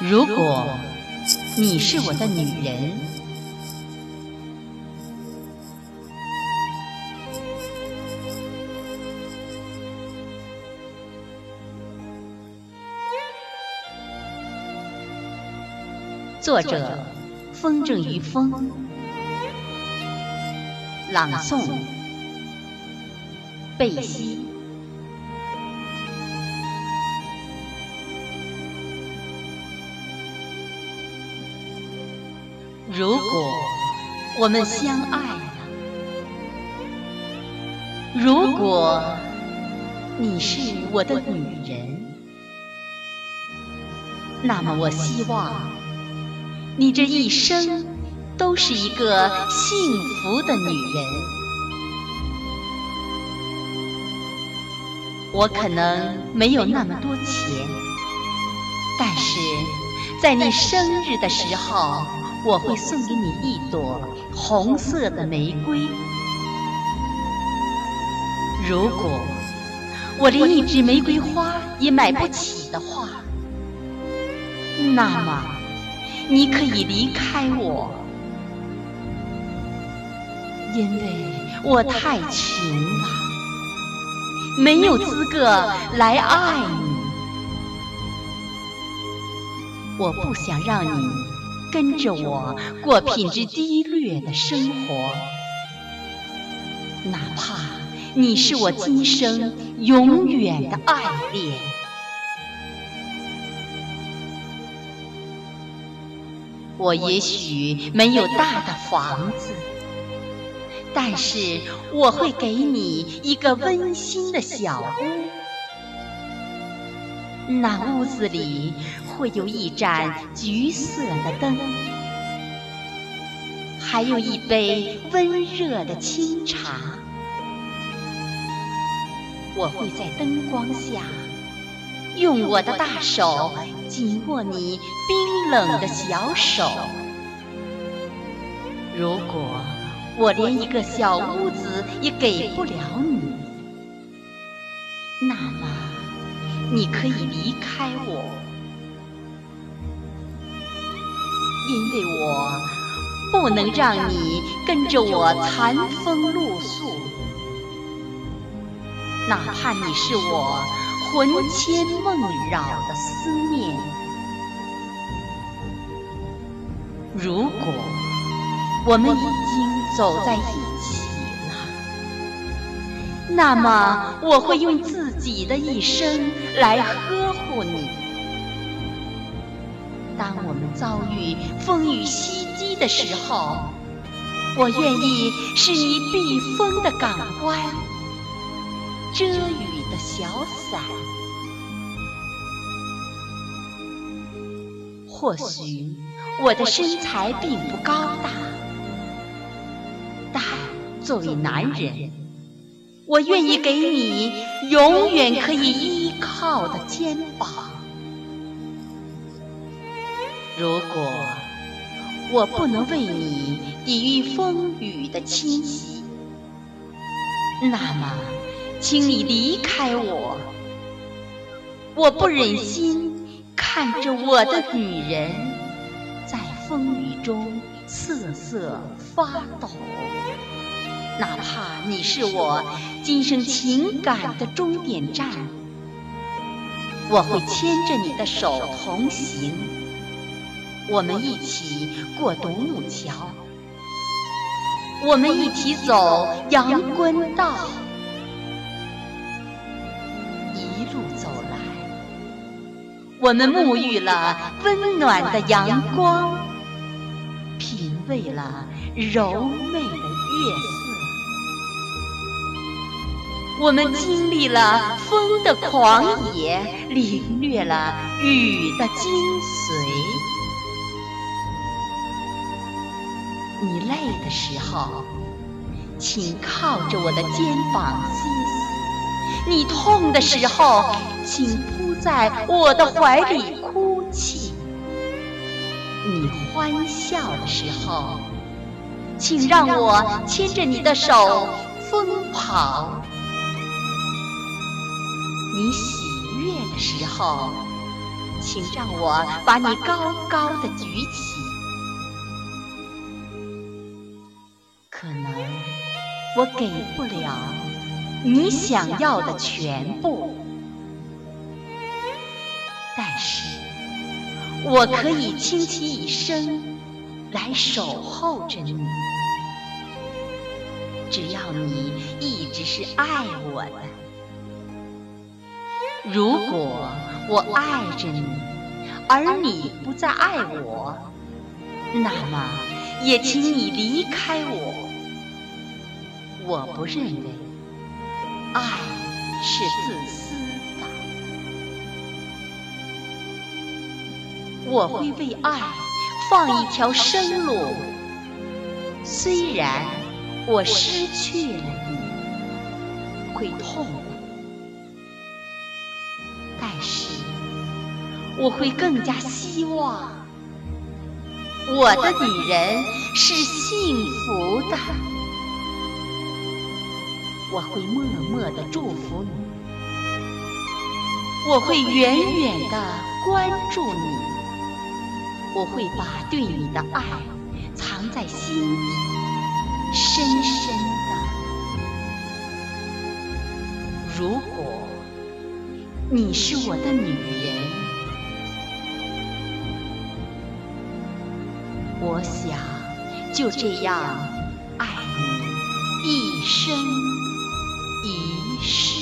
如果你是我的女人，作者：风筝于风，朗诵：贝西。如果我们相爱了，如果你是我的女人，那么我希望你这一生都是一个幸福的女人。我可能没有那么多钱，但是在你生日的时候。我会送给你一朵红色的玫瑰。如果我连一支玫瑰花也买不起的话，那么你可以离开我，因为我太穷了，没有资格来爱你。我不想让你。跟着我过品质低劣的生活，哪怕你是我今生永远的爱恋。我也许没有大的房子，但是我会给你一个温馨的小屋。那屋子里会有一盏橘色的灯，还有一杯温热的清茶。我会在灯光下，用我的大手紧握你冰冷的小手。如果我连一个小屋子也给不了你，那么。你可以离开我，因为我不能让你跟着我残风露宿，哪怕你是我魂牵梦绕的思念。如果我们已经走在一起了。那么，我会用自己的一生来呵护你。当我们遭遇风雨袭击的时候，我愿意是你避风的港湾，遮雨的小伞。或许我的身材并不高大，但作为男人。我愿意给你永远可以依靠的肩膀。如果我不能为你抵御风雨的侵袭，那么，请你离开我。我不忍心看着我的女人在风雨中瑟瑟发抖。哪怕你是我今生情感的终点站，我会牵着你的手同行，我们一起过独木桥，我们一起走阳关道，一路走来，我们沐浴了温暖的阳光，品味了柔美的月色。我们经历了风的狂野，领略了雨的精髓。你累的时候，请靠着我的肩膀歇息；你痛的时候，请扑在我的怀里哭泣；你欢笑的时候，请让我牵着你的手疯跑。你喜悦的时候，请让我把你高高的举起。我给不了你想要的全部，但是我可以倾其一生来守候着你。只要你一直是爱我的，如果我爱着你，而你不再爱我，那么也请你离开我。我不认为爱是自私的，我会为爱放一条生路。虽然我失去了你，会痛苦，但是我会更加希望我的女人是幸福的。我会默默的祝福你，我会远远的关注你，我会把对你的爱藏在心底，深深的。如果你是我的女人，我想就这样爱你一生。一世